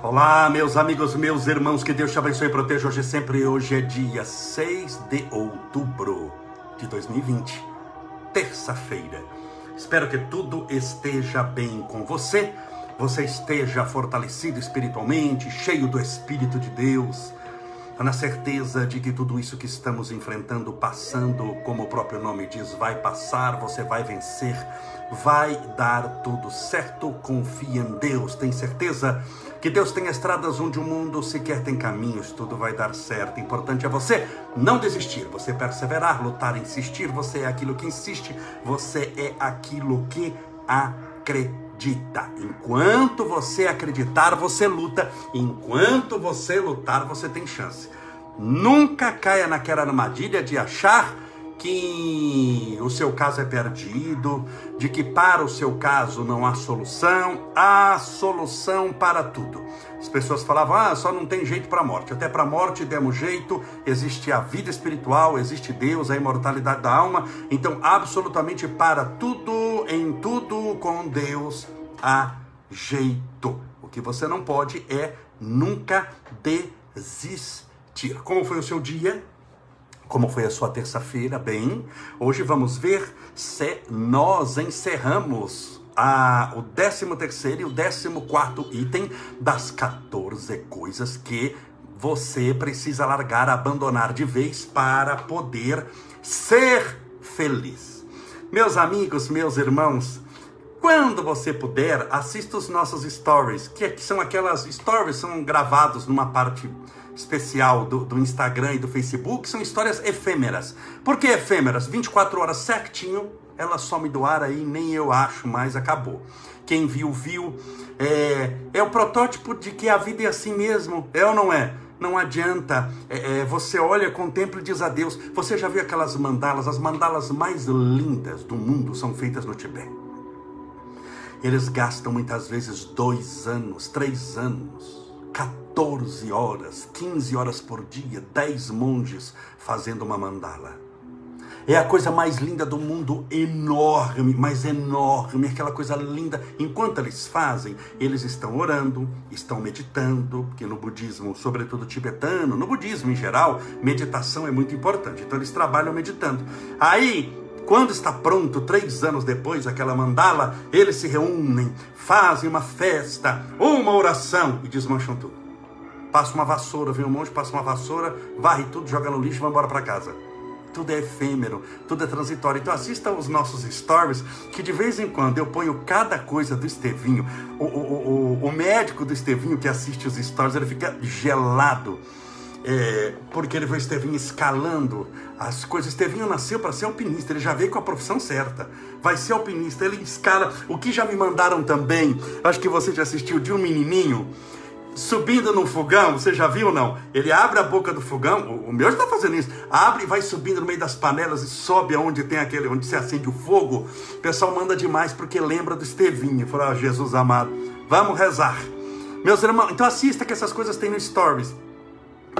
Olá, meus amigos, meus irmãos, que Deus te abençoe e proteja hoje e sempre. Hoje é dia 6 de outubro de 2020, terça-feira. Espero que tudo esteja bem com você, você esteja fortalecido espiritualmente, cheio do Espírito de Deus, na certeza de que tudo isso que estamos enfrentando, passando, como o próprio nome diz, vai passar, você vai vencer, vai dar tudo certo. Confia em Deus, tem certeza que Deus tem estradas onde o mundo sequer tem caminhos, tudo vai dar certo. Importante é você não desistir, você perseverar, lutar, insistir. Você é aquilo que insiste, você é aquilo que acredita. Enquanto você acreditar, você luta. Enquanto você lutar, você tem chance. Nunca caia naquela armadilha de achar que o seu caso é perdido, de que para o seu caso não há solução, há solução para tudo. As pessoas falavam: "Ah, só não tem jeito para a morte". Até para a morte demos jeito, existe a vida espiritual, existe Deus, a imortalidade da alma. Então, absolutamente para tudo, em tudo com Deus há jeito. O que você não pode é nunca desistir. Como foi o seu dia? Como foi a sua terça-feira? Bem, hoje vamos ver se nós encerramos a, o 13 terceiro e o 14 quarto item das 14 coisas que você precisa largar, abandonar de vez para poder ser feliz. Meus amigos, meus irmãos, quando você puder, assista os nossos stories, que são aquelas stories, são gravados numa parte especial do, do Instagram e do Facebook são histórias efêmeras. Por que efêmeras? 24 horas certinho, ela some do ar aí, nem eu acho mais, acabou. Quem viu, viu. É, é o protótipo de que a vida é assim mesmo, é ou não é? Não adianta, é, é, você olha, contempla e diz a Deus. Você já viu aquelas mandalas? As mandalas mais lindas do mundo são feitas no Tibete. Eles gastam muitas vezes dois anos, três anos, 14 horas, 15 horas por dia, 10 monges fazendo uma mandala. É a coisa mais linda do mundo, enorme, mas enorme, aquela coisa linda. Enquanto eles fazem, eles estão orando, estão meditando, porque no budismo, sobretudo tibetano, no budismo em geral, meditação é muito importante. Então eles trabalham meditando. Aí quando está pronto, três anos depois, aquela mandala, eles se reúnem, fazem uma festa, uma oração e desmancham tudo. Passa uma vassoura, vem um monte, passa uma vassoura, varre tudo, joga no lixo e vai embora para casa. Tudo é efêmero, tudo é transitório. Então assista os nossos stories, que de vez em quando eu ponho cada coisa do Estevinho. O, o, o, o médico do Estevinho que assiste os stories, ele fica gelado. É, porque ele foi Estevinho escalando as coisas. Estevinho nasceu para ser alpinista, ele já veio com a profissão certa. Vai ser alpinista, ele escala. O que já me mandaram também, acho que você já assistiu, de um menininho subindo num fogão, você já viu ou não? Ele abre a boca do fogão, o, meu está fazendo isso, abre e vai subindo no meio das panelas e sobe aonde tem aquele, onde se acende o fogo. O pessoal manda demais porque lembra do Estevinho. Fala, ah, Jesus amado, vamos rezar. Meus irmãos, então assista que essas coisas tem no Stories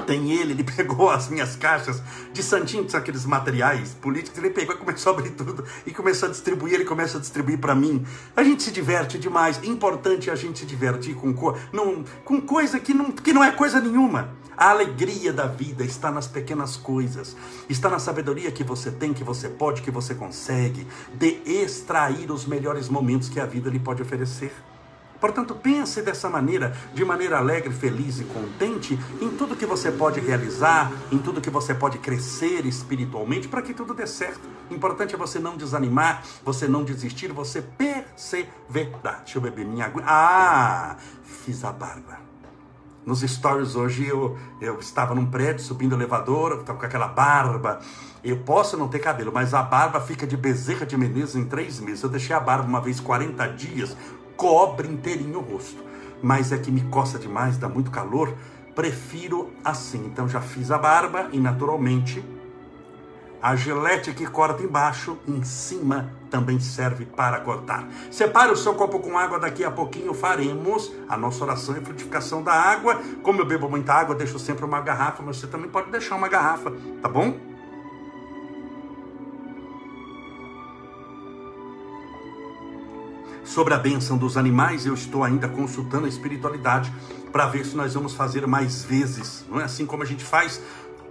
tem ele, ele pegou as minhas caixas de santinho, que são aqueles materiais políticos, ele pegou e começou a abrir tudo e começou a distribuir, ele começa a distribuir para mim. A gente se diverte demais, é importante a gente se divertir com, co não, com coisa que não, que não é coisa nenhuma. A alegria da vida está nas pequenas coisas, está na sabedoria que você tem, que você pode, que você consegue, de extrair os melhores momentos que a vida lhe pode oferecer. Portanto, pense dessa maneira, de maneira alegre, feliz e contente em tudo que você pode realizar, em tudo que você pode crescer espiritualmente, para que tudo dê certo. Importante é você não desanimar, você não desistir, você perseverar. Deixa eu beber minha água. Ah, fiz a barba. Nos stories hoje eu, eu estava num prédio subindo o elevador, estava com aquela barba. Eu posso não ter cabelo, mas a barba fica de Bezerra de Menezes em três meses. Eu deixei a barba uma vez 40 dias, cobre inteirinho o rosto. Mas é que me coça demais, dá muito calor, prefiro assim. Então já fiz a barba e naturalmente a gilete que corta embaixo, em cima também serve para cortar. Separe o seu copo com água, daqui a pouquinho faremos a nossa oração e frutificação da água. Como eu bebo muita água, deixo sempre uma garrafa, mas você também pode deixar uma garrafa, tá bom? Sobre a bênção dos animais, eu estou ainda consultando a espiritualidade para ver se nós vamos fazer mais vezes, não é assim como a gente faz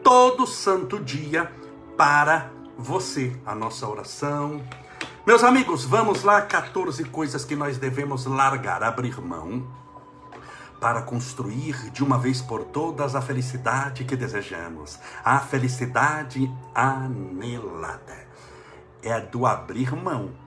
todo santo dia para você, a nossa oração. Meus amigos, vamos lá, 14 coisas que nós devemos largar, abrir mão para construir de uma vez por todas a felicidade que desejamos, a felicidade anelada. É do abrir mão.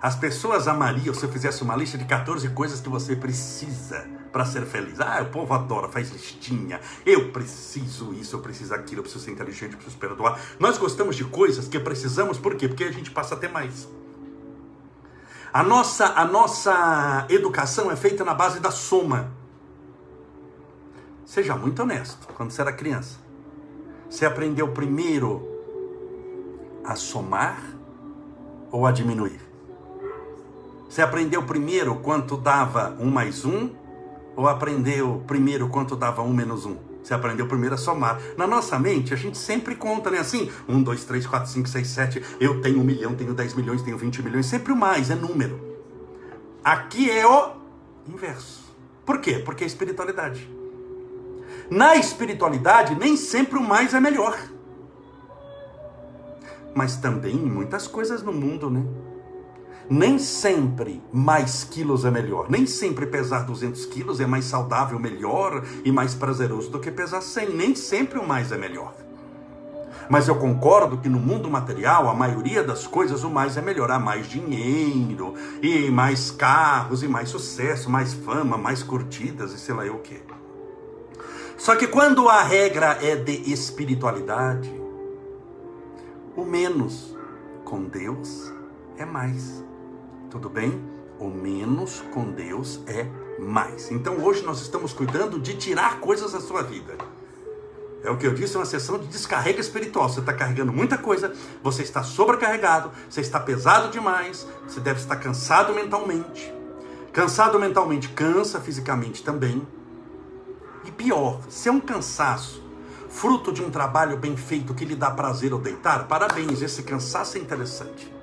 As pessoas amariam se eu fizesse uma lista de 14 coisas que você precisa para ser feliz. Ah, o povo adora, faz listinha. Eu preciso isso, eu preciso aquilo, eu preciso ser inteligente, eu preciso perdoar. Nós gostamos de coisas que precisamos, por quê? Porque a gente passa a ter mais. A nossa, a nossa educação é feita na base da soma. Seja muito honesto. Quando você era criança, você aprendeu primeiro a somar ou a diminuir? Você aprendeu primeiro quanto dava um mais um ou aprendeu primeiro quanto dava um menos um? Você aprendeu primeiro a somar. Na nossa mente, a gente sempre conta, né? Assim, um, dois, três, quatro, cinco, seis, sete. Eu tenho um milhão, tenho dez milhões, tenho vinte milhões. Sempre o mais, é número. Aqui é o inverso. Por quê? Porque é espiritualidade. Na espiritualidade, nem sempre o mais é melhor. Mas também muitas coisas no mundo, né? Nem sempre mais quilos é melhor. Nem sempre pesar 200 quilos é mais saudável, melhor e mais prazeroso do que pesar 100. Nem sempre o mais é melhor. Mas eu concordo que no mundo material, a maioria das coisas, o mais é melhor. Há mais dinheiro, e mais carros, e mais sucesso, mais fama, mais curtidas, e sei lá eu o quê. Só que quando a regra é de espiritualidade, o menos com Deus é mais. Tudo bem? O menos com Deus é mais. Então hoje nós estamos cuidando de tirar coisas da sua vida. É o que eu disse, é uma sessão de descarrega espiritual. Você está carregando muita coisa, você está sobrecarregado, você está pesado demais, você deve estar cansado mentalmente. Cansado mentalmente cansa fisicamente também. E pior, se é um cansaço fruto de um trabalho bem feito que lhe dá prazer ao deitar, parabéns, esse cansaço é interessante.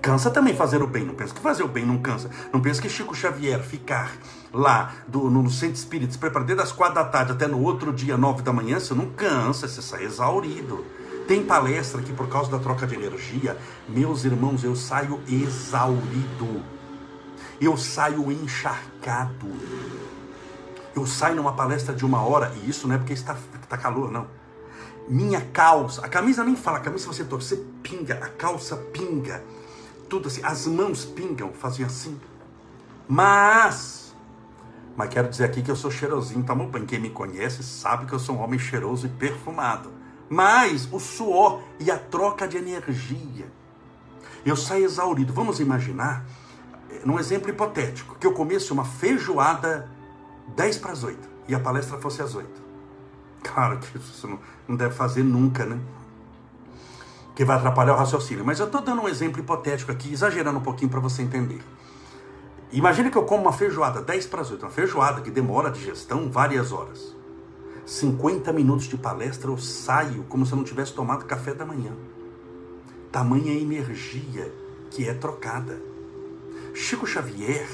Cansa também fazer o bem, não pensa que fazer o bem não cansa. Não pensa que Chico Xavier ficar lá do, no, centro espírita, se preparar desde as quatro da tarde até no outro dia, nove da manhã, você não cansa, você sai exaurido. Tem palestra que por causa da troca de energia, meus irmãos, eu saio exaurido. Eu saio encharcado. Eu saio numa palestra de uma hora, e isso não é porque está, está calor, não. Minha calça, a camisa nem fala, a camisa você torcer, pinga, a calça pinga, tudo assim, as mãos pingam, fazem assim. Mas, mas quero dizer aqui que eu sou cheirosinho, tá bom? Quem me conhece sabe que eu sou um homem cheiroso e perfumado. Mas o suor e a troca de energia. Eu saio exaurido. Vamos imaginar, eh, num exemplo hipotético, que eu comesse uma feijoada 10 para as 8 e a palestra fosse às 8. Claro que isso não, não deve fazer nunca, né? Que vai atrapalhar o raciocínio. Mas eu estou dando um exemplo hipotético aqui, exagerando um pouquinho para você entender. Imagina que eu como uma feijoada 10 para as 8, uma feijoada que demora a digestão várias horas. 50 minutos de palestra eu saio como se eu não tivesse tomado café da manhã. Tamanha energia que é trocada. Chico Xavier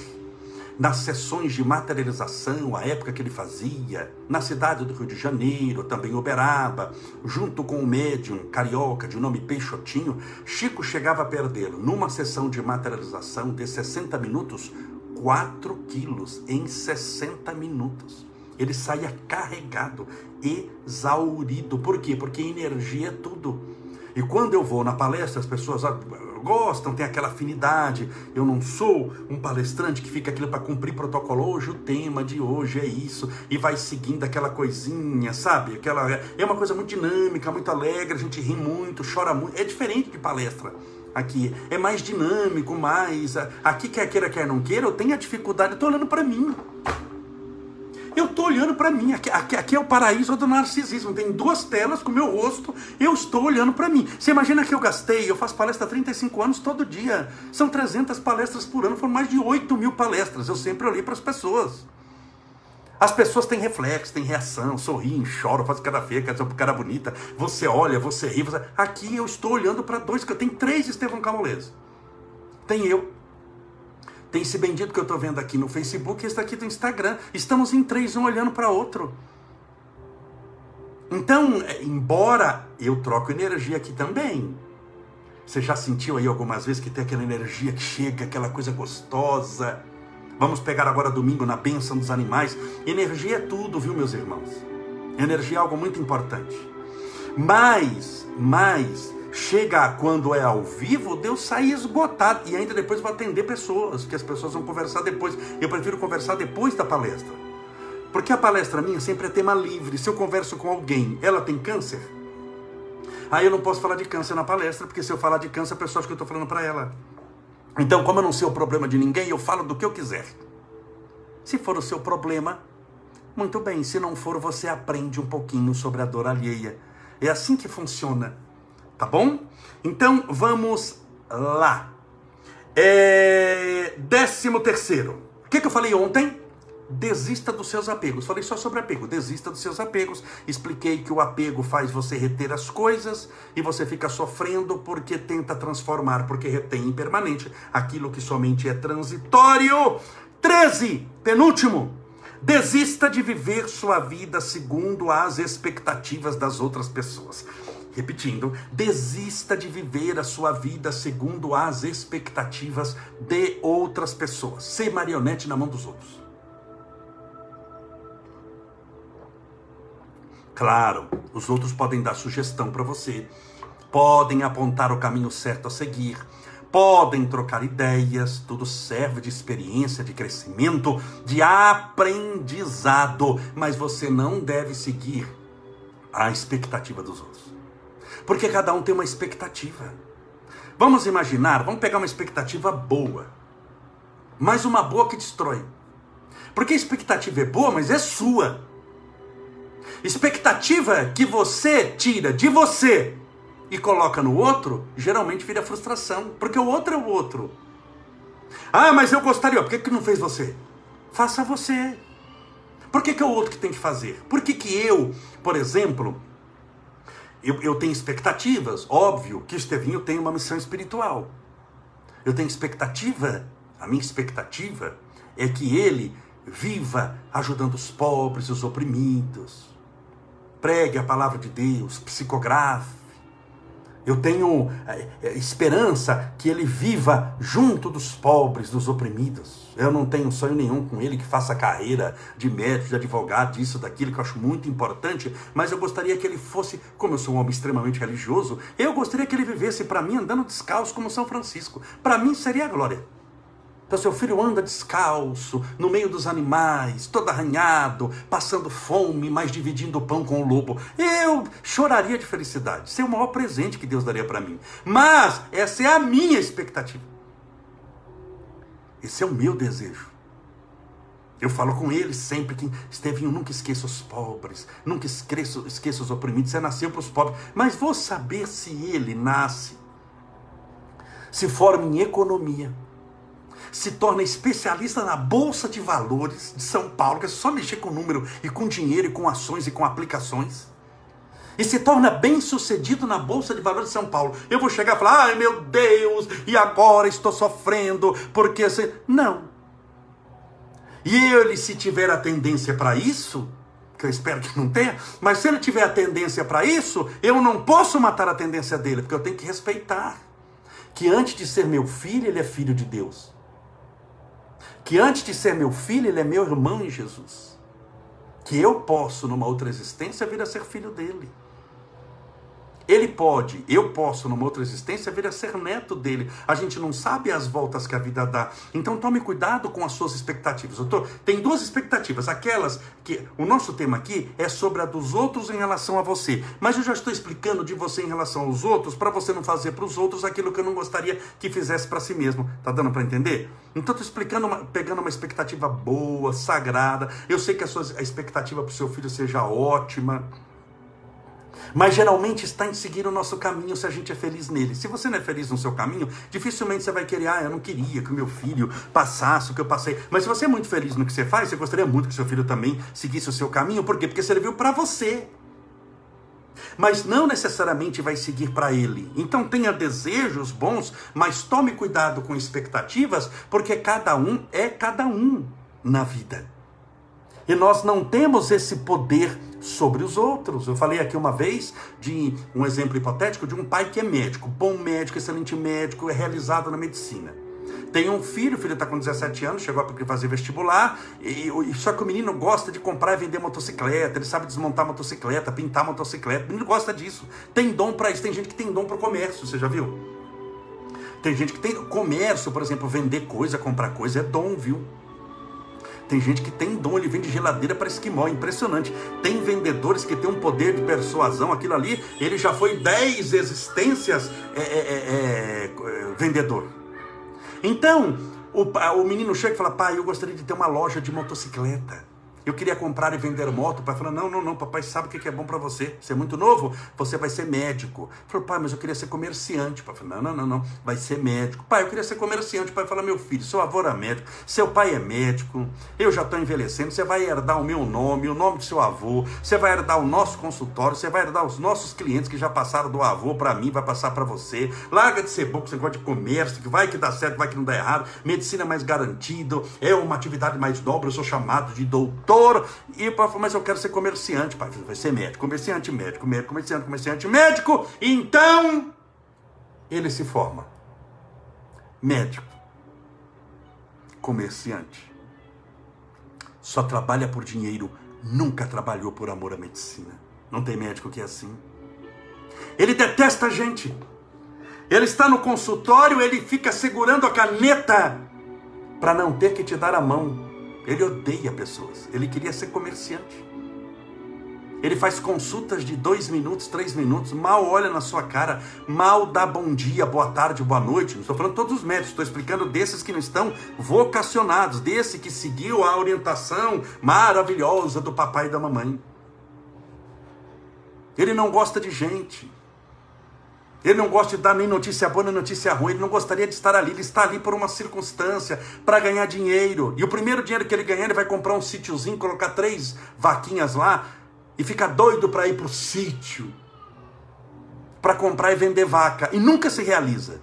nas sessões de materialização, a época que ele fazia, na cidade do Rio de Janeiro, também Uberaba, junto com o médium carioca de nome Peixotinho, Chico chegava a perder, numa sessão de materialização de 60 minutos, 4 quilos em 60 minutos. Ele saía carregado, exaurido. Por quê? Porque energia é tudo. E quando eu vou na palestra, as pessoas gostam, tem aquela afinidade. Eu não sou um palestrante que fica aquilo para cumprir protocolo. Hoje o tema de hoje é isso e vai seguindo aquela coisinha, sabe? Aquela é uma coisa muito dinâmica, muito alegre, a gente ri muito, chora muito. É diferente de palestra aqui. É mais dinâmico, mais aqui quer queira quer não queira, eu tenho a dificuldade, eu tô olhando para mim. Eu estou olhando para mim. Aqui, aqui, aqui, é o paraíso do narcisismo. Tem duas telas com o meu rosto. Eu estou olhando para mim. Você imagina que eu gastei? Eu faço palestra há 35 anos todo dia. São 300 palestras por ano. Foram mais de 8 mil palestras. Eu sempre olhei para as pessoas. As pessoas têm reflexo, têm reação, sorriem, choram, fazem cara feia, cara, cara bonita. Você olha, você ri. Você... Aqui eu estou olhando para dois. Tem três Estevão Camolese. Tem eu. Tem esse bendito que eu estou vendo aqui no Facebook e esse daqui do Instagram. Estamos em três, um olhando para outro. Então, é, embora eu troco energia aqui também. Você já sentiu aí algumas vezes que tem aquela energia que chega, aquela coisa gostosa? Vamos pegar agora domingo na bênção dos animais. Energia é tudo, viu, meus irmãos? Energia é algo muito importante. Mas, mas, chega quando é ao vivo, Deus sai esgotado. E ainda depois vai atender pessoas, que as pessoas vão conversar depois. Eu prefiro conversar depois da palestra. Porque a palestra minha sempre é tema livre. Se eu converso com alguém, ela tem câncer? Aí eu não posso falar de câncer na palestra, porque se eu falar de câncer, a pessoa acha que eu estou falando para ela. Então, como eu não sei o problema de ninguém, eu falo do que eu quiser. Se for o seu problema, muito bem. Se não for, você aprende um pouquinho sobre a dor alheia. É assim que funciona. Tá bom? Então, vamos lá. É... Décimo terceiro. O que, que eu falei ontem? Desista dos seus apegos. Falei só sobre apego. Desista dos seus apegos. Expliquei que o apego faz você reter as coisas e você fica sofrendo porque tenta transformar, porque retém impermanente aquilo que somente é transitório. 13. Penúltimo. Desista de viver sua vida segundo as expectativas das outras pessoas. Repetindo, desista de viver a sua vida segundo as expectativas de outras pessoas. Ser marionete na mão dos outros. Claro, os outros podem dar sugestão para você, podem apontar o caminho certo a seguir, podem trocar ideias, tudo serve de experiência, de crescimento, de aprendizado, mas você não deve seguir a expectativa dos outros. Porque cada um tem uma expectativa. Vamos imaginar, vamos pegar uma expectativa boa, mas uma boa que destrói. Porque a expectativa é boa, mas é sua. Expectativa que você tira de você e coloca no outro, geralmente vira frustração, porque o outro é o outro. Ah, mas eu gostaria, por que, que não fez você? Faça você. Por que, que é o outro que tem que fazer? Por que, que eu, por exemplo, eu, eu tenho expectativas? Óbvio que Estevinho tem uma missão espiritual. Eu tenho expectativa, a minha expectativa é que ele viva ajudando os pobres, os oprimidos pregue a palavra de Deus, psicografe. Eu tenho é, é, esperança que ele viva junto dos pobres, dos oprimidos. Eu não tenho sonho nenhum com ele que faça carreira de médico, de advogado, disso, daquilo, que eu acho muito importante, mas eu gostaria que ele fosse, como eu sou um homem extremamente religioso, eu gostaria que ele vivesse para mim andando descalço como São Francisco. Para mim seria a glória. Então, seu filho anda descalço, no meio dos animais, todo arranhado, passando fome, mas dividindo o pão com o lobo. Eu choraria de felicidade. Esse é o maior presente que Deus daria para mim. Mas essa é a minha expectativa. Esse é o meu desejo. Eu falo com ele sempre que Estevinho, nunca esqueça os pobres, nunca esqueça os oprimidos. Você nasceu para os pobres, mas vou saber se ele nasce, se forma em economia se torna especialista na Bolsa de Valores de São Paulo, que é só mexer com número e com dinheiro e com ações e com aplicações. E se torna bem sucedido na Bolsa de Valores de São Paulo. Eu vou chegar e falar, ai meu Deus, e agora estou sofrendo, porque assim. Não. E ele, se tiver a tendência para isso, que eu espero que não tenha, mas se ele tiver a tendência para isso, eu não posso matar a tendência dele, porque eu tenho que respeitar. Que antes de ser meu filho, ele é filho de Deus que antes de ser meu filho, ele é meu irmão em Jesus. Que eu posso, numa outra existência, vir a ser filho dele. Ele pode, eu posso, numa outra existência, vir a ser neto dele. A gente não sabe as voltas que a vida dá. Então tome cuidado com as suas expectativas. Tô, tem duas expectativas. Aquelas que. O nosso tema aqui é sobre a dos outros em relação a você. Mas eu já estou explicando de você em relação aos outros para você não fazer para os outros aquilo que eu não gostaria que fizesse para si mesmo. Tá dando para entender? Então estou explicando, uma, pegando uma expectativa boa, sagrada. Eu sei que a sua a expectativa para o seu filho seja ótima mas geralmente está em seguir o nosso caminho se a gente é feliz nele. Se você não é feliz no seu caminho, dificilmente você vai querer, ah, eu não queria que o meu filho passasse o que eu passei. Mas se você é muito feliz no que você faz, você gostaria muito que seu filho também seguisse o seu caminho. Por quê? Porque serviu para você. mas não necessariamente vai seguir para ele. Então tenha desejos bons, mas tome cuidado com expectativas, porque cada um é cada um na vida. E nós não temos esse poder sobre os outros. Eu falei aqui uma vez de um exemplo hipotético de um pai que é médico, bom médico, excelente médico, é realizado na medicina. Tem um filho, o filho está com 17 anos, chegou a fazer vestibular, e, e, só que o menino gosta de comprar e vender motocicleta, ele sabe desmontar motocicleta, pintar motocicleta, o menino gosta disso. Tem dom para isso, tem gente que tem dom para o comércio, você já viu? Tem gente que tem comércio, por exemplo, vender coisa, comprar coisa, é dom, viu? Tem gente que tem dom, ele vende geladeira para esquimó, impressionante. Tem vendedores que têm um poder de persuasão, aquilo ali, ele já foi 10 existências é, é, é, é, vendedor. Então, o, o menino chega e fala: pai, eu gostaria de ter uma loja de motocicleta. Eu queria comprar e vender moto. O pai falou: Não, não, não, papai sabe o que é bom para você. Você é muito novo, você vai ser médico. Falou: Pai, mas eu queria ser comerciante. O pai falou: Não, não, não, não, vai ser médico. Pai, eu queria ser comerciante. O pai falou: Meu filho, seu avô era médico, seu pai é médico, eu já estou envelhecendo. Você vai herdar o meu nome, o nome do seu avô, você vai herdar o nosso consultório, você vai herdar os nossos clientes que já passaram do avô para mim, vai passar para você. Larga de ser bom, você gosta de comércio, que vai que dá certo, vai que não dá errado. Medicina é mais garantido, é uma atividade mais nobre. Eu sou chamado de doutor E falou, mas eu quero ser comerciante, pai. Vai ser médico, comerciante, médico, médico, comerciante, comerciante, médico. Então, ele se forma. Médico. Comerciante. Só trabalha por dinheiro, nunca trabalhou por amor à medicina. Não tem médico que é assim. Ele detesta a gente. Ele está no consultório, ele fica segurando a caneta para não ter que te dar a mão. Ele odeia pessoas. Ele queria ser comerciante. Ele faz consultas de dois minutos, três minutos, mal olha na sua cara, mal dá bom dia, boa tarde, boa noite. Não estou falando todos os médicos, estou explicando desses que não estão vocacionados, desse que seguiu a orientação maravilhosa do papai e da mamãe. Ele não gosta de gente. Ele não gosta de dar nem notícia boa nem notícia ruim. Ele não gostaria de estar ali. Ele está ali por uma circunstância, para ganhar dinheiro. E o primeiro dinheiro que ele ganhar, ele vai comprar um sítiozinho, colocar três vaquinhas lá e fica doido para ir para o sítio para comprar e vender vaca. E nunca se realiza.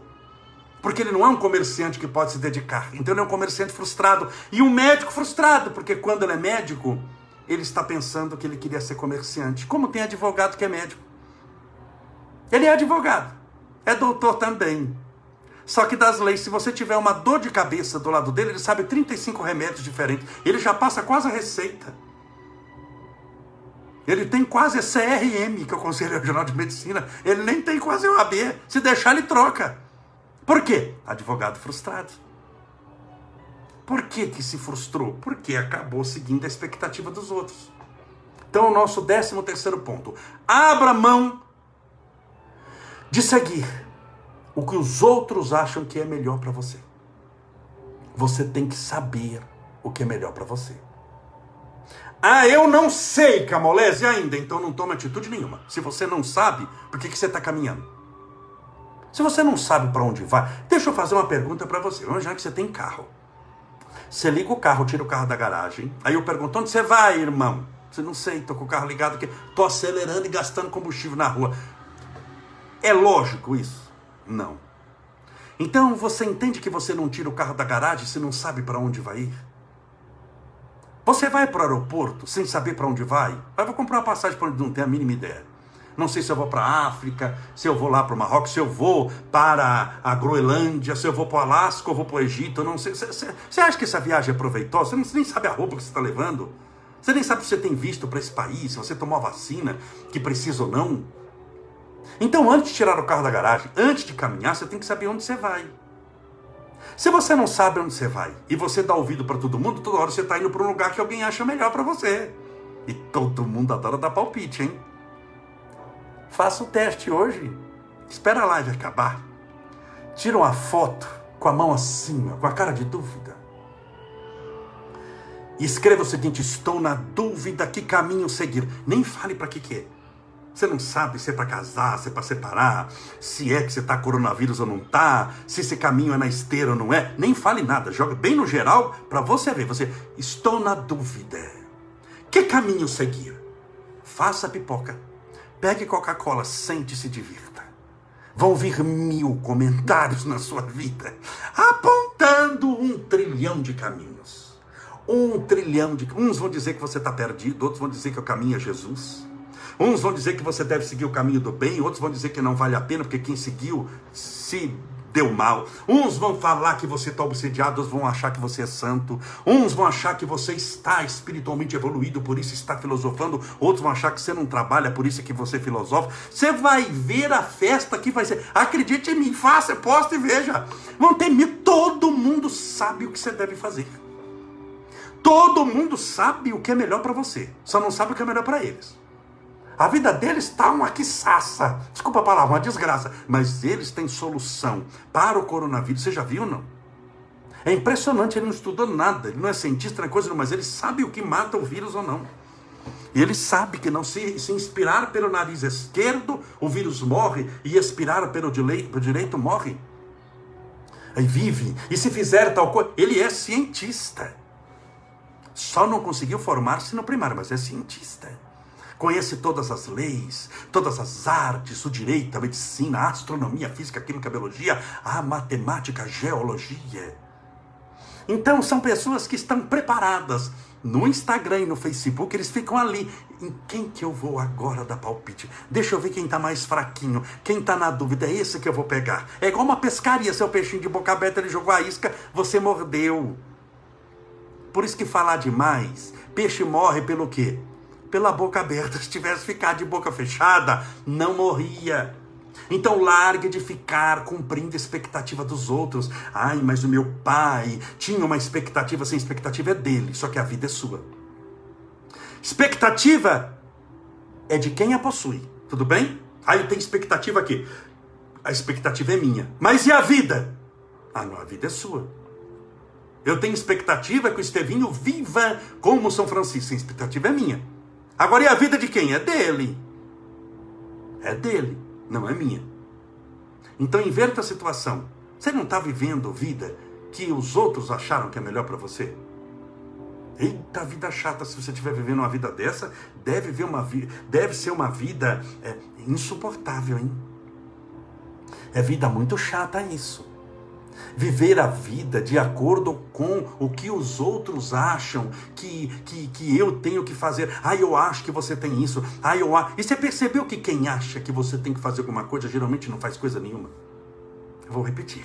Porque ele não é um comerciante que pode se dedicar. Então ele é um comerciante frustrado. E um médico frustrado, porque quando ele é médico, ele está pensando que ele queria ser comerciante. Como tem advogado que é médico. Ele é advogado, é doutor também. Só que das leis, se você tiver uma dor de cabeça do lado dele, ele sabe 35 remédios diferentes. Ele já passa quase a receita. Ele tem quase a CRM, que é o Conselho Regional de Medicina. Ele nem tem quase o AB. Se deixar, ele troca. Por quê? Advogado frustrado. Por que, que se frustrou? Porque acabou seguindo a expectativa dos outros. Então, o nosso décimo terceiro ponto. Abra mão de seguir o que os outros acham que é melhor para você. Você tem que saber o que é melhor para você. Ah, eu não sei, Camolese, ainda, então não tome atitude nenhuma. Se você não sabe, por que, que você está caminhando? Se você não sabe para onde vai, deixa eu fazer uma pergunta para você. Já que você tem carro, você liga o carro, tira o carro da garagem, aí eu pergunto: onde você vai, irmão? Você não sei, tô com o carro ligado aqui, tô acelerando e gastando combustível na rua. É lógico isso? Não. Então você entende que você não tira o carro da garagem se não sabe para onde vai ir? Você vai para o aeroporto sem saber para onde vai? Vai comprar uma passagem para onde não tem a mínima ideia. Não sei se eu vou para a África, se eu vou lá para o Marrocos, se eu vou para a Groenlândia, se eu vou para o Alasca ou vou para o Egito. Não sei. Você acha que essa viagem é proveitosa? Você, você nem sabe a roupa que você está levando. Você nem sabe se você tem visto para esse país, se você tomou a vacina que precisa ou não. Então, antes de tirar o carro da garagem, antes de caminhar, você tem que saber onde você vai. Se você não sabe onde você vai e você dá ouvido para todo mundo, toda hora você está indo para um lugar que alguém acha melhor para você. E todo mundo adora dar palpite, hein? Faça o teste hoje. Espera a live acabar. Tira uma foto com a mão assim, com a cara de dúvida. E escreva o seguinte: Estou na dúvida que caminho seguir. Nem fale para que, que é. Você não sabe se é para casar, se é para separar, se é que você está coronavírus ou não está, se esse caminho é na esteira ou não é. Nem fale nada, joga bem no geral para você ver. Você, estou na dúvida. Que caminho seguir? Faça pipoca. Pegue Coca-Cola, sente e se divirta. Vão vir mil comentários na sua vida, apontando um trilhão de caminhos. Um trilhão de. Uns vão dizer que você está perdido, outros vão dizer que o caminho é Jesus. Uns vão dizer que você deve seguir o caminho do bem, outros vão dizer que não vale a pena, porque quem seguiu se deu mal. Uns vão falar que você está obsediado, outros vão achar que você é santo. Uns vão achar que você está espiritualmente evoluído, por isso está filosofando. Outros vão achar que você não trabalha, por isso é que você filosofa. Você vai ver a festa que vai ser. Acredite em mim, faça, posta e veja. Vão ter mil. Todo mundo sabe o que você deve fazer. Todo mundo sabe o que é melhor para você, só não sabe o que é melhor para eles. A vida deles está uma quiçaça. Desculpa a palavra, uma desgraça. Mas eles têm solução para o coronavírus. Você já viu, não? É impressionante, ele não estudou nada, ele não é cientista, não é coisa, mas ele sabe o que mata o vírus ou não. E ele sabe que não se, se inspirar pelo nariz esquerdo, o vírus morre, e expirar pelo direito, pelo direito morre. Aí vive, e se fizer tal coisa, ele é cientista. Só não conseguiu formar-se no primário, mas é cientista conhece todas as leis, todas as artes, o direito, a medicina, a astronomia, a física, a química, a biologia, a matemática, a geologia. Então são pessoas que estão preparadas no Instagram e no Facebook, eles ficam ali. Em quem que eu vou agora dar palpite? Deixa eu ver quem está mais fraquinho, quem está na dúvida, é esse que eu vou pegar. É igual uma pescaria, seu peixinho de boca aberta, ele jogou a isca, você mordeu. Por isso que falar demais, peixe morre pelo quê? Pela boca aberta. Se tivesse ficado de boca fechada, não morria. Então largue de ficar cumprindo a expectativa dos outros. Ai, mas o meu pai tinha uma expectativa, sem expectativa é dele, só que a vida é sua. Expectativa é de quem a possui, tudo bem? Aí tenho expectativa aqui. A expectativa é minha. Mas e a vida? Ah, não, a vida é sua. Eu tenho expectativa que o Estevinho viva como São Francisco. A expectativa é minha. Agora, e a vida de quem? É dele. É dele, não é minha. Então, inverta a situação. Você não está vivendo vida que os outros acharam que é melhor para você? Eita, vida chata, se você estiver vivendo uma vida dessa, deve, ver uma vi deve ser uma vida é, insuportável, hein? É vida muito chata isso viver a vida de acordo com o que os outros acham que, que, que eu tenho que fazer. Ah, eu acho que você tem isso. Ah, eu acho. E você percebeu que quem acha que você tem que fazer alguma coisa geralmente não faz coisa nenhuma? Eu vou repetir.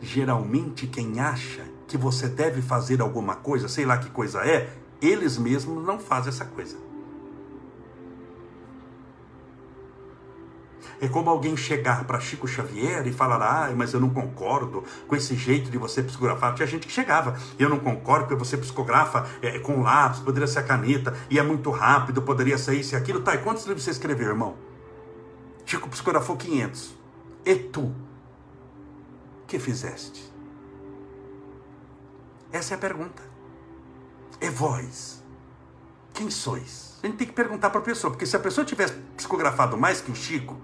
Geralmente quem acha que você deve fazer alguma coisa, sei lá que coisa é, eles mesmos não fazem essa coisa. É como alguém chegar para Chico Xavier e falar: ah, mas eu não concordo com esse jeito de você psicografar. Tinha gente que chegava, eu não concordo porque você psicografa é, com lápis, poderia ser a caneta, e é muito rápido, poderia ser isso e aquilo. Tá, e quantos livros você escreveu, irmão? Chico psicografou 500. E tu? que fizeste? Essa é a pergunta. E vós? Quem sois? A gente tem que perguntar para a pessoa, porque se a pessoa tivesse psicografado mais que o Chico,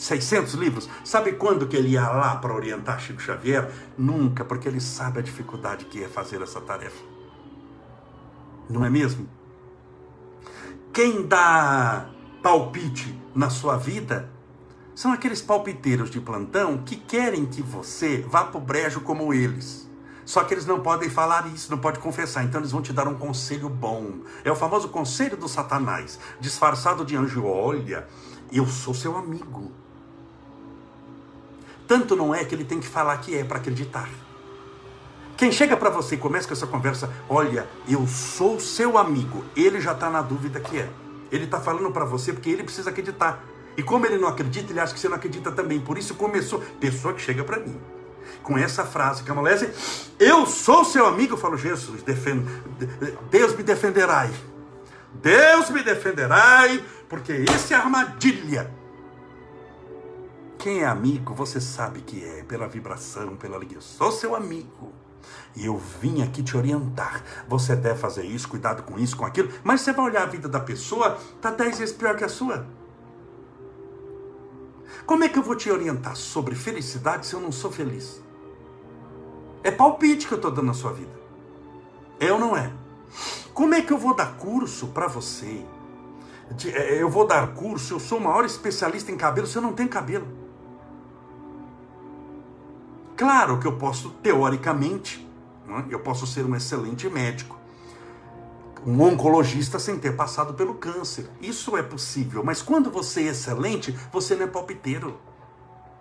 600 livros. Sabe quando que ele ia lá para orientar Chico Xavier? Nunca, porque ele sabe a dificuldade que é fazer essa tarefa. Não é mesmo? Quem dá palpite na sua vida são aqueles palpiteiros de plantão que querem que você vá para o brejo como eles. Só que eles não podem falar isso, não podem confessar. Então eles vão te dar um conselho bom. É o famoso conselho do Satanás, disfarçado de anjo. Olha, eu sou seu amigo. Tanto não é que ele tem que falar que é para acreditar. Quem chega para você e começa com essa conversa, olha, eu sou seu amigo, ele já está na dúvida que é. Ele está falando para você porque ele precisa acreditar. E como ele não acredita, ele acha que você não acredita também. Por isso começou. Pessoa que chega para mim com essa frase, que amolece, eu sou seu amigo, eu falo, Jesus, defend... Deus me defenderai. Deus me defenderai, porque isso é armadilha. Quem é amigo, você sabe que é, pela vibração, pela alegria. Sou seu amigo. E eu vim aqui te orientar. Você deve fazer isso, cuidado com isso, com aquilo. Mas você vai olhar a vida da pessoa, está dez vezes pior que a sua. Como é que eu vou te orientar sobre felicidade se eu não sou feliz? É palpite que eu estou dando na sua vida. É ou não é? Como é que eu vou dar curso para você é, eu vou dar curso, eu sou o maior especialista em cabelo, você não tem cabelo. Claro que eu posso, teoricamente, né, eu posso ser um excelente médico, um oncologista sem ter passado pelo câncer. Isso é possível, mas quando você é excelente, você não é palpiteiro.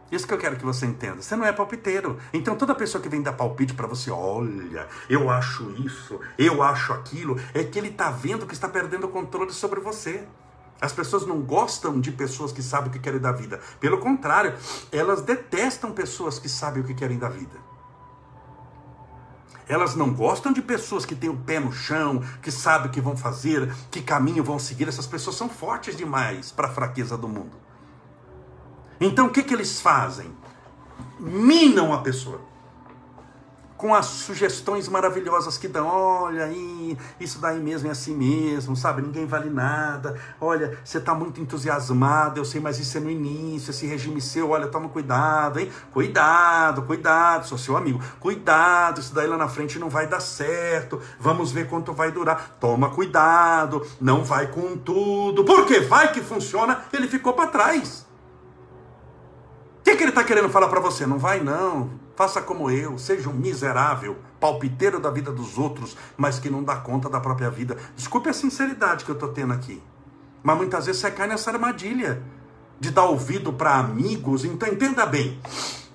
Isso que eu quero que você entenda. Você não é palpiteiro. Então toda pessoa que vem dar palpite para você, olha, eu acho isso, eu acho aquilo, é que ele está vendo que está perdendo o controle sobre você. As pessoas não gostam de pessoas que sabem o que querem da vida. Pelo contrário, elas detestam pessoas que sabem o que querem da vida. Elas não gostam de pessoas que têm o pé no chão, que sabem o que vão fazer, que caminho vão seguir. Essas pessoas são fortes demais para a fraqueza do mundo. Então o que, que eles fazem? Minam a pessoa com as sugestões maravilhosas que dão. Olha aí, isso daí mesmo é assim mesmo, sabe? Ninguém vale nada. Olha, você está muito entusiasmado, eu sei, mas isso é no início, esse regime seu, olha, toma cuidado, hein? Cuidado, cuidado, sou seu amigo. Cuidado, isso daí lá na frente não vai dar certo. Vamos ver quanto vai durar. Toma cuidado, não vai com tudo. Porque vai que funciona, ele ficou para trás. O que, que ele está querendo falar para você? Não vai não Faça como eu, seja um miserável, palpiteiro da vida dos outros, mas que não dá conta da própria vida. Desculpe a sinceridade que eu estou tendo aqui. Mas muitas vezes você cai nessa armadilha de dar ouvido para amigos. Então entenda bem.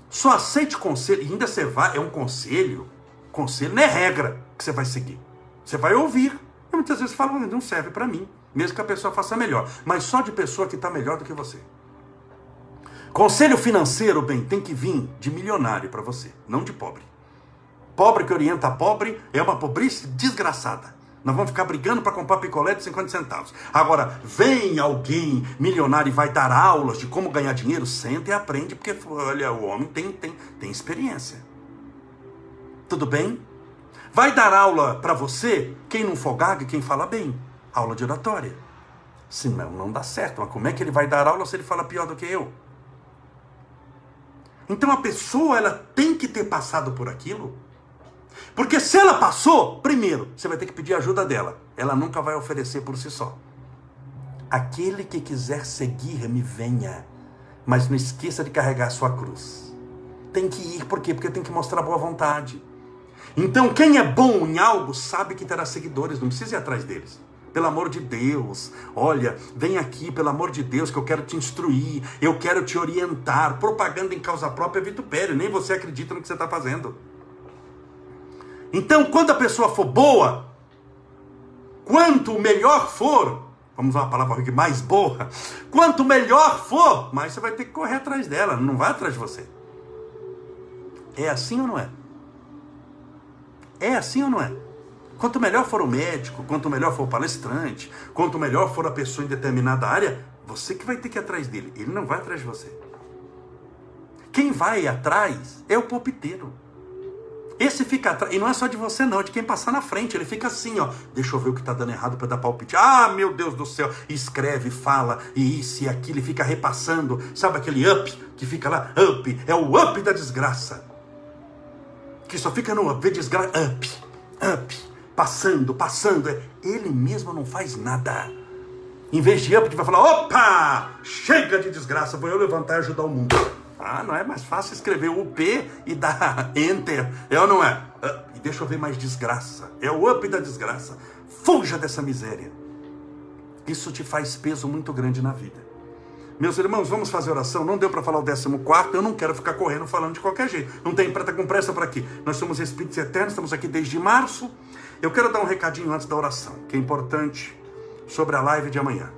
Só aceite conselho, e ainda você vai, é um conselho. Conselho não é regra que você vai seguir. Você vai ouvir. E muitas vezes fala, não serve para mim. Mesmo que a pessoa faça melhor. Mas só de pessoa que está melhor do que você. Conselho financeiro, bem, tem que vir de milionário para você, não de pobre. Pobre que orienta pobre é uma pobreza desgraçada. Nós vamos ficar brigando para comprar picolé de 50 centavos. Agora, vem alguém milionário e vai dar aulas de como ganhar dinheiro, senta e aprende, porque olha, o homem tem, tem, tem experiência. Tudo bem? Vai dar aula para você quem não fogaga e quem fala bem. Aula de oratória. Senão não dá certo. Mas como é que ele vai dar aula se ele fala pior do que eu? Então a pessoa ela tem que ter passado por aquilo. Porque se ela passou, primeiro, você vai ter que pedir ajuda dela. Ela nunca vai oferecer por si só. Aquele que quiser seguir-me, venha. Mas não esqueça de carregar sua cruz. Tem que ir, por quê? Porque tem que mostrar boa vontade. Então, quem é bom em algo sabe que terá seguidores, não precisa ir atrás deles pelo amor de Deus, olha, vem aqui, pelo amor de Deus, que eu quero te instruir, eu quero te orientar. Propaganda em causa própria é vitupério, nem você acredita no que você está fazendo. Então, quando a pessoa for boa, quanto melhor for, vamos usar uma palavra mais boa, quanto melhor for, mais você vai ter que correr atrás dela, não vai atrás de você. É assim ou não é? É assim ou não é? Quanto melhor for o médico, quanto melhor for o palestrante, quanto melhor for a pessoa em determinada área, você que vai ter que ir atrás dele. Ele não vai atrás de você. Quem vai atrás é o palpiteiro. Esse fica atrás, e não é só de você não, é de quem passar na frente. Ele fica assim, ó. Deixa eu ver o que está dando errado para dar palpite. Ah, meu Deus do céu. Escreve, fala, e isso e aquilo, e fica repassando. Sabe aquele up que fica lá? Up. É o up da desgraça. Que só fica no up, vê desgraça. Up, up passando, passando. É, ele mesmo não faz nada. Em vez de up, vai falar: opa, chega de desgraça, vou eu levantar e ajudar o mundo. Ah, não é mais fácil escrever o P e dar enter, é ou não é? E deixa eu ver mais desgraça. É o up da desgraça. Fuja dessa miséria. Isso te faz peso muito grande na vida. Meus irmãos, vamos fazer oração. Não deu para falar o 14, eu não quero ficar correndo falando de qualquer jeito. Não tem preta com pressa para aqui. Nós somos espíritos eternos, estamos aqui desde março. Eu quero dar um recadinho antes da oração, que é importante sobre a live de amanhã.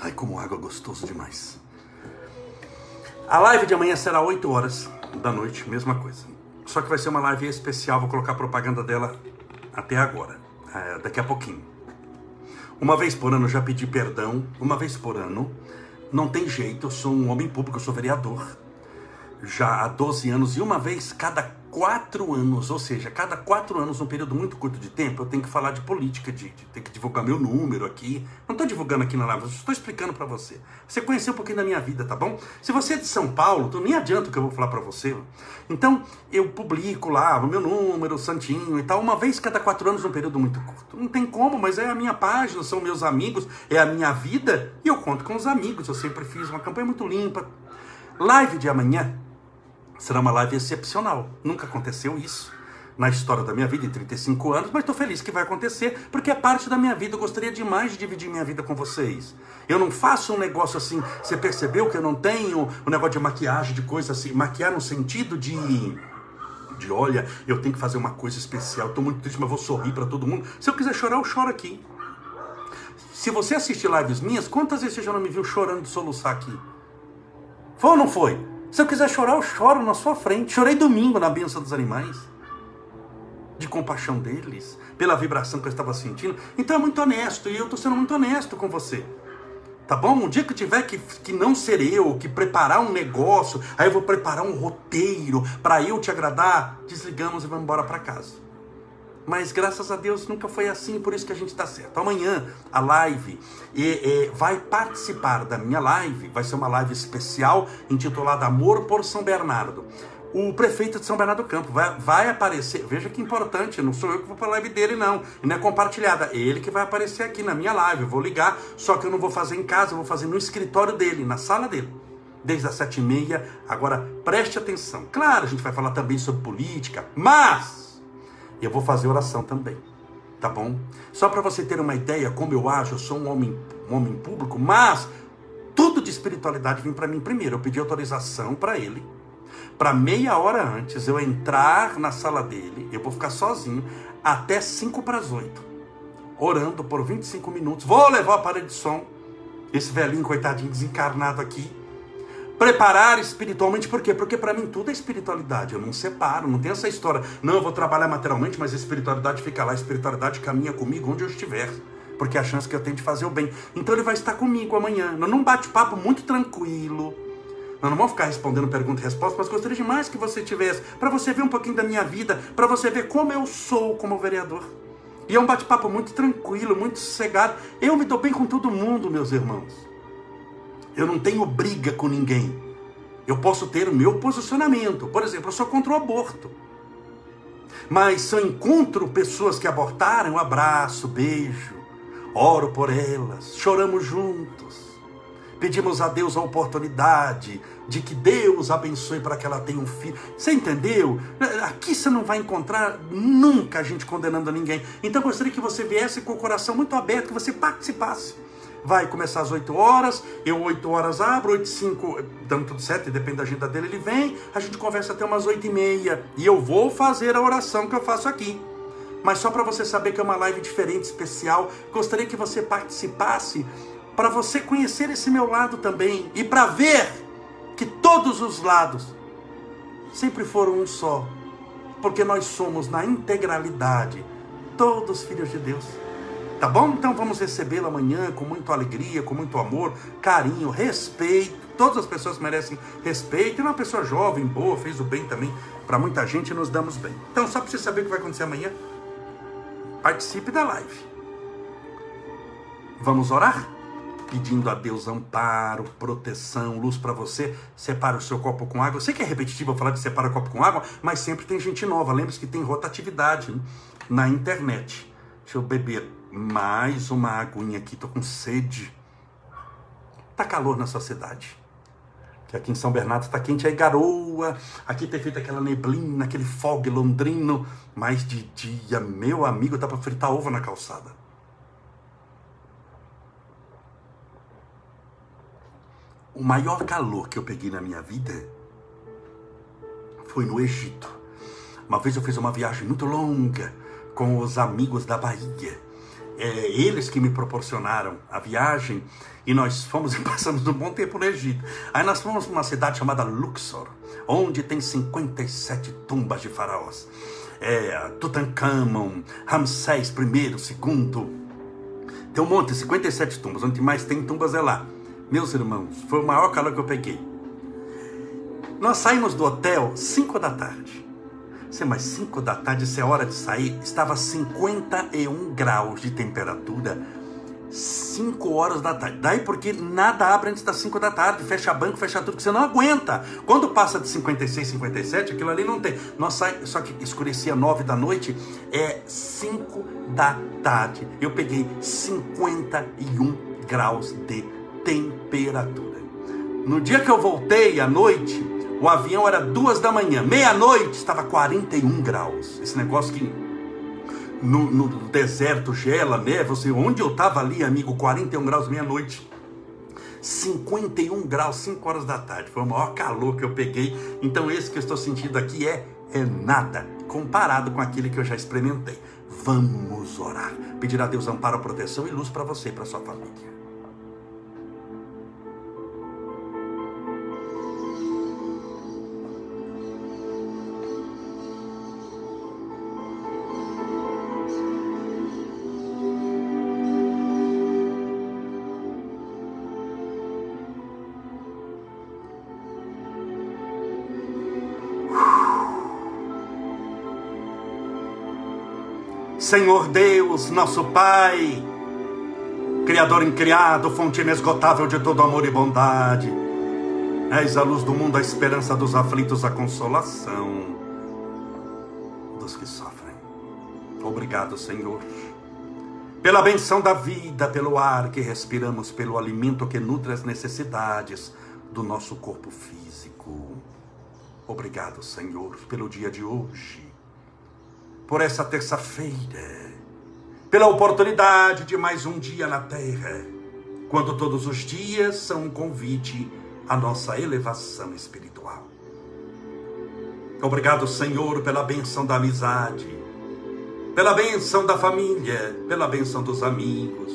Ai, como água gostoso demais. A live de amanhã será 8 horas da noite, mesma coisa. Só que vai ser uma live especial, vou colocar a propaganda dela até agora, é, daqui a pouquinho. Uma vez por ano já pedi perdão, uma vez por ano. Não tem jeito, eu sou um homem público, eu sou vereador já há 12 anos, e uma vez cada quatro anos, ou seja, cada quatro anos, num período muito curto de tempo, eu tenho que falar de política, de, de ter que divulgar meu número aqui. Não estou divulgando aqui na live, estou explicando para você. Você conheceu um pouquinho da minha vida, tá bom? Se você é de São Paulo, então nem adianta o que eu vou falar para você. Então, eu publico lá o meu número, o santinho e tal, uma vez cada quatro anos, num período muito curto. Não tem como, mas é a minha página, são meus amigos, é a minha vida e eu conto com os amigos. Eu sempre fiz uma campanha muito limpa. Live de amanhã será uma live excepcional. Nunca aconteceu isso na história da minha vida, em 35 anos, mas estou feliz que vai acontecer, porque é parte da minha vida. Eu gostaria demais de dividir minha vida com vocês. Eu não faço um negócio assim, você percebeu que eu não tenho um negócio de maquiagem, de coisa assim, maquiar no sentido de. De olha, eu tenho que fazer uma coisa especial, estou muito triste, mas vou sorrir para todo mundo. Se eu quiser chorar, eu choro aqui. Se você assistir lives minhas, quantas vezes você já não me viu chorando de soluçar aqui? Foi ou não foi? Se eu quiser chorar, eu choro na sua frente. Chorei domingo na benção dos animais. De compaixão deles, pela vibração que eu estava sentindo. Então é muito honesto, e eu estou sendo muito honesto com você. Tá bom? Um dia que tiver que, que não ser eu, que preparar um negócio, aí eu vou preparar um roteiro para eu te agradar, desligamos e vamos embora para casa. Mas graças a Deus nunca foi assim, por isso que a gente está certo. Amanhã a live e, e, vai participar da minha live, vai ser uma live especial intitulada Amor por São Bernardo. O prefeito de São Bernardo do Campo vai, vai aparecer, veja que importante, não sou eu que vou para a live dele, não, e não é compartilhada, é ele que vai aparecer aqui na minha live. Eu vou ligar, só que eu não vou fazer em casa, eu vou fazer no escritório dele, na sala dele desde as sete e meia. Agora preste atenção. Claro, a gente vai falar também sobre política, mas eu vou fazer oração também. Tá bom? Só para você ter uma ideia como eu acho, eu sou um homem, um homem público, mas tudo de espiritualidade vem para mim primeiro. Eu pedi autorização para ele, para meia hora antes eu entrar na sala dele, eu vou ficar sozinho até 5 para as 8, orando por 25 minutos. Vou levar a parede de som, esse velhinho coitadinho desencarnado aqui, preparar espiritualmente, por quê? Porque para mim tudo é espiritualidade, eu não separo, não tem essa história, não, eu vou trabalhar materialmente, mas a espiritualidade fica lá, a espiritualidade caminha comigo onde eu estiver, porque é a chance que eu tenho de fazer o bem. Então ele vai estar comigo amanhã, num bate-papo muito tranquilo, nós não vamos ficar respondendo pergunta e resposta, mas gostaria demais que você tivesse, para você ver um pouquinho da minha vida, para você ver como eu sou como vereador. E é um bate-papo muito tranquilo, muito sossegado. Eu me dou bem com todo mundo, meus irmãos. Eu não tenho briga com ninguém. Eu posso ter o meu posicionamento. Por exemplo, eu sou contra o aborto. Mas se eu encontro pessoas que abortaram, eu abraço, beijo, oro por elas, choramos juntos. Pedimos a Deus a oportunidade de que Deus abençoe para que ela tenha um filho. Você entendeu? Aqui você não vai encontrar nunca a gente condenando ninguém. Então gostaria que você viesse com o coração muito aberto, que você participasse vai começar às 8 horas, eu 8 horas abro, 8 e 5, dando tudo certo, depende da agenda dele, ele vem, a gente conversa até umas 8 e meia, e eu vou fazer a oração que eu faço aqui. Mas só para você saber que é uma live diferente, especial, gostaria que você participasse, para você conhecer esse meu lado também, e para ver que todos os lados sempre foram um só, porque nós somos na integralidade, todos filhos de Deus. Tá bom? Então vamos recebê-lo amanhã com muita alegria, com muito amor, carinho, respeito. Todas as pessoas merecem respeito. E uma pessoa jovem, boa, fez o bem também para muita gente e nos damos bem. Então, só para você saber o que vai acontecer amanhã, participe da live. Vamos orar? Pedindo a Deus amparo, proteção, luz para você. Separa o seu copo com água. Eu sei que é repetitivo falar de separa o copo com água, mas sempre tem gente nova. Lembre-se que tem rotatividade hein? na internet. Deixa eu beber mais uma aguinha aqui, tô com sede. Tá calor na cidade. Que aqui em São Bernardo está quente, aí garoa. Aqui tem feito aquela neblina, aquele fog londrino. Mas de dia, meu amigo, dá para fritar ovo na calçada. O maior calor que eu peguei na minha vida foi no Egito. Uma vez eu fiz uma viagem muito longa com os amigos da Bahia é, eles que me proporcionaram a viagem e nós fomos e passamos um bom tempo no Egito. Aí nós fomos para uma cidade chamada Luxor, onde tem 57 tumbas de faraós. É, Tutankhamon, Ramsés I, II. Tem um monte, 57 tumbas. Onde mais tem tumbas é lá. Meus irmãos, foi o maior calor que eu peguei. Nós saímos do hotel 5 da tarde. Sei, mas 5 da tarde, isso é hora de sair. Estava 51 graus de temperatura. 5 horas da tarde. Daí porque nada abre antes das 5 da tarde. Fecha banco, fecha tudo, que você não aguenta. Quando passa de 56, 57, aquilo ali não tem. Nós sai, só que escurecia 9 da noite, é 5 da tarde. Eu peguei 51 graus de temperatura. No dia que eu voltei à noite, o avião era duas da manhã. Meia-noite estava 41 graus. Esse negócio que no, no deserto gela, neva, você, onde eu estava ali, amigo, 41 graus meia-noite. 51 graus, 5 horas da tarde. Foi o maior calor que eu peguei. Então, esse que eu estou sentindo aqui é, é nada comparado com aquele que eu já experimentei. Vamos orar. Pedir a Deus amparo, proteção e luz para você e para sua família. Senhor Deus, nosso Pai, Criador incriado, fonte inesgotável de todo amor e bondade, és a luz do mundo, a esperança dos aflitos, a consolação dos que sofrem. Obrigado, Senhor, pela benção da vida, pelo ar que respiramos, pelo alimento que nutre as necessidades do nosso corpo físico. Obrigado, Senhor, pelo dia de hoje por essa terça-feira, pela oportunidade de mais um dia na terra, quando todos os dias são um convite à nossa elevação espiritual. Obrigado, Senhor, pela benção da amizade, pela benção da família, pela benção dos amigos,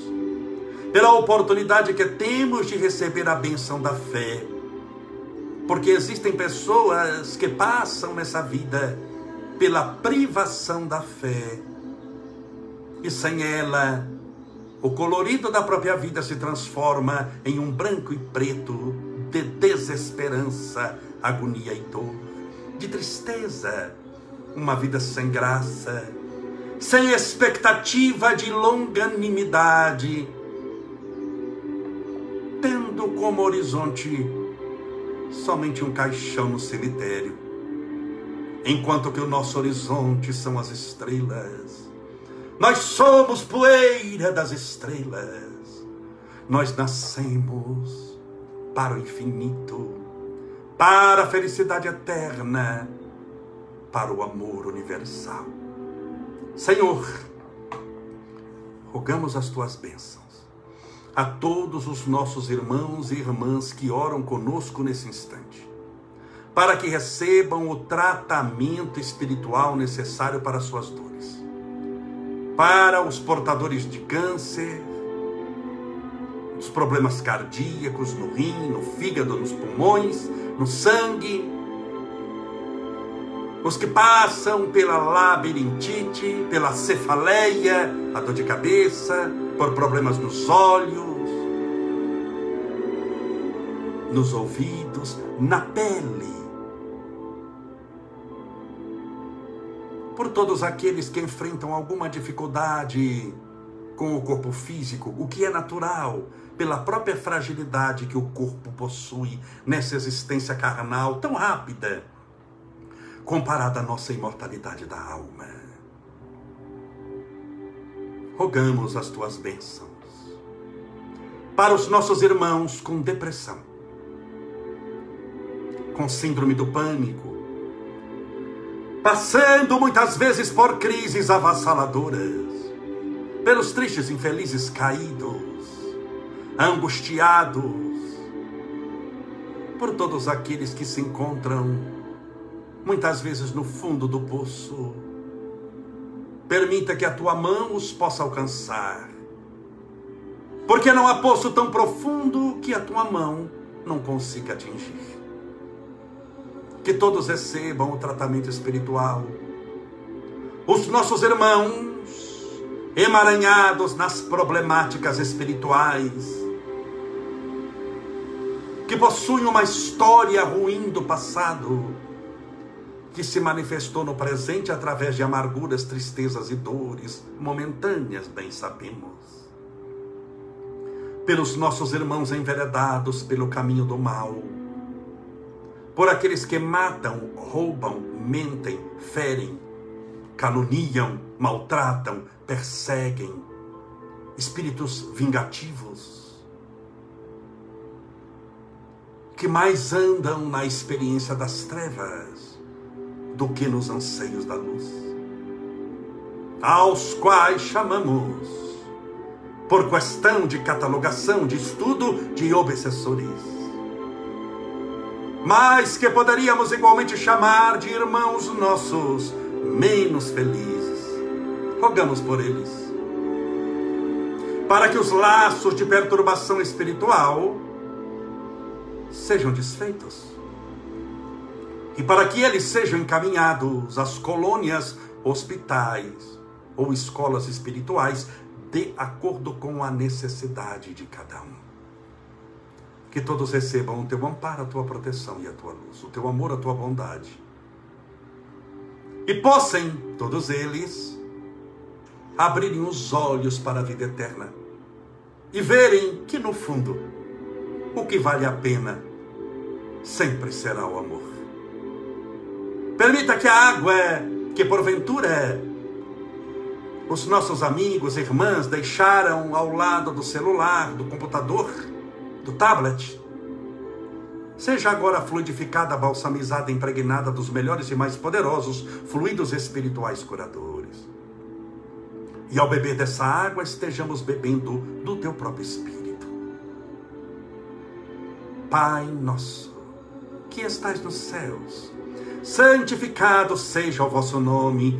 pela oportunidade que temos de receber a benção da fé. Porque existem pessoas que passam nessa vida pela privação da fé. E sem ela, o colorido da própria vida se transforma em um branco e preto de desesperança, agonia e dor, de tristeza, uma vida sem graça, sem expectativa de longanimidade, tendo como horizonte somente um caixão no cemitério enquanto que o nosso horizonte são as estrelas. Nós somos poeira das estrelas. Nós nascemos para o infinito, para a felicidade eterna, para o amor universal. Senhor, rogamos as tuas bênçãos a todos os nossos irmãos e irmãs que oram conosco nesse instante para que recebam o tratamento espiritual necessário para suas dores. Para os portadores de câncer, os problemas cardíacos no rim, no fígado, nos pulmões, no sangue, os que passam pela labirintite, pela cefaleia, a dor de cabeça, por problemas nos olhos, nos ouvidos, na pele. por todos aqueles que enfrentam alguma dificuldade com o corpo físico, o que é natural, pela própria fragilidade que o corpo possui nessa existência carnal tão rápida, comparada à nossa imortalidade da alma. Rogamos as tuas bênçãos para os nossos irmãos com depressão, com síndrome do pânico, passando muitas vezes por crises avassaladoras, pelos tristes infelizes caídos, angustiados, por todos aqueles que se encontram muitas vezes no fundo do poço. Permita que a tua mão os possa alcançar, porque não há poço tão profundo que a tua mão não consiga atingir que todos recebam o tratamento espiritual. Os nossos irmãos emaranhados nas problemáticas espirituais, que possuem uma história ruim do passado, que se manifestou no presente através de amarguras, tristezas e dores momentâneas, bem sabemos. Pelos nossos irmãos enveredados pelo caminho do mal, por aqueles que matam, roubam, mentem, ferem, caluniam, maltratam, perseguem, espíritos vingativos, que mais andam na experiência das trevas do que nos anseios da luz, aos quais chamamos, por questão de catalogação, de estudo, de obsessores mas que poderíamos igualmente chamar de irmãos nossos menos felizes. Rogamos por eles, para que os laços de perturbação espiritual sejam desfeitos e para que eles sejam encaminhados às colônias, hospitais ou escolas espirituais de acordo com a necessidade de cada um. Que todos recebam o teu amparo, a tua proteção e a tua luz, o teu amor, a tua bondade. E possam, todos eles, abrirem os olhos para a vida eterna e verem que, no fundo, o que vale a pena sempre será o amor. Permita que a água, que porventura os nossos amigos, irmãs deixaram ao lado do celular, do computador, do tablet, seja agora fluidificada, balsamizada, impregnada dos melhores e mais poderosos fluidos espirituais curadores. E ao beber dessa água, estejamos bebendo do teu próprio Espírito. Pai nosso, que estais nos céus, santificado seja o vosso nome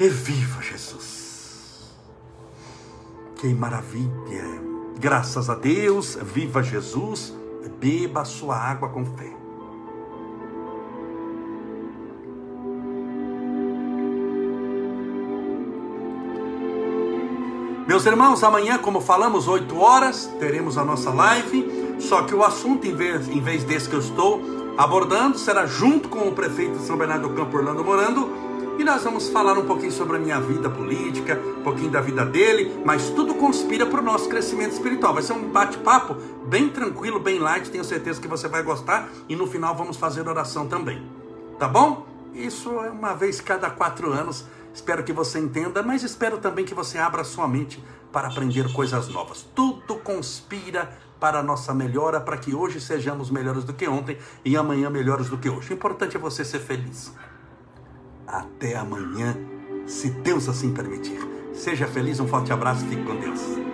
E viva Jesus! Que maravilha! Graças a Deus, viva Jesus, beba a sua água com fé. Meus irmãos, amanhã, como falamos, 8 horas, teremos a nossa live. Só que o assunto, em vez, em vez desse que eu estou abordando, será junto com o prefeito de São Bernardo do Campo, Orlando Morando, e nós vamos falar um pouquinho sobre a minha vida política, um pouquinho da vida dele, mas tudo conspira para o nosso crescimento espiritual. Vai ser um bate-papo bem tranquilo, bem light, tenho certeza que você vai gostar. E no final vamos fazer oração também. Tá bom? Isso é uma vez cada quatro anos. Espero que você entenda, mas espero também que você abra sua mente para aprender coisas novas. Tudo conspira para a nossa melhora, para que hoje sejamos melhores do que ontem e amanhã melhores do que hoje. O importante é você ser feliz. Até amanhã, se Deus assim permitir. Seja feliz, um forte abraço, fique com Deus.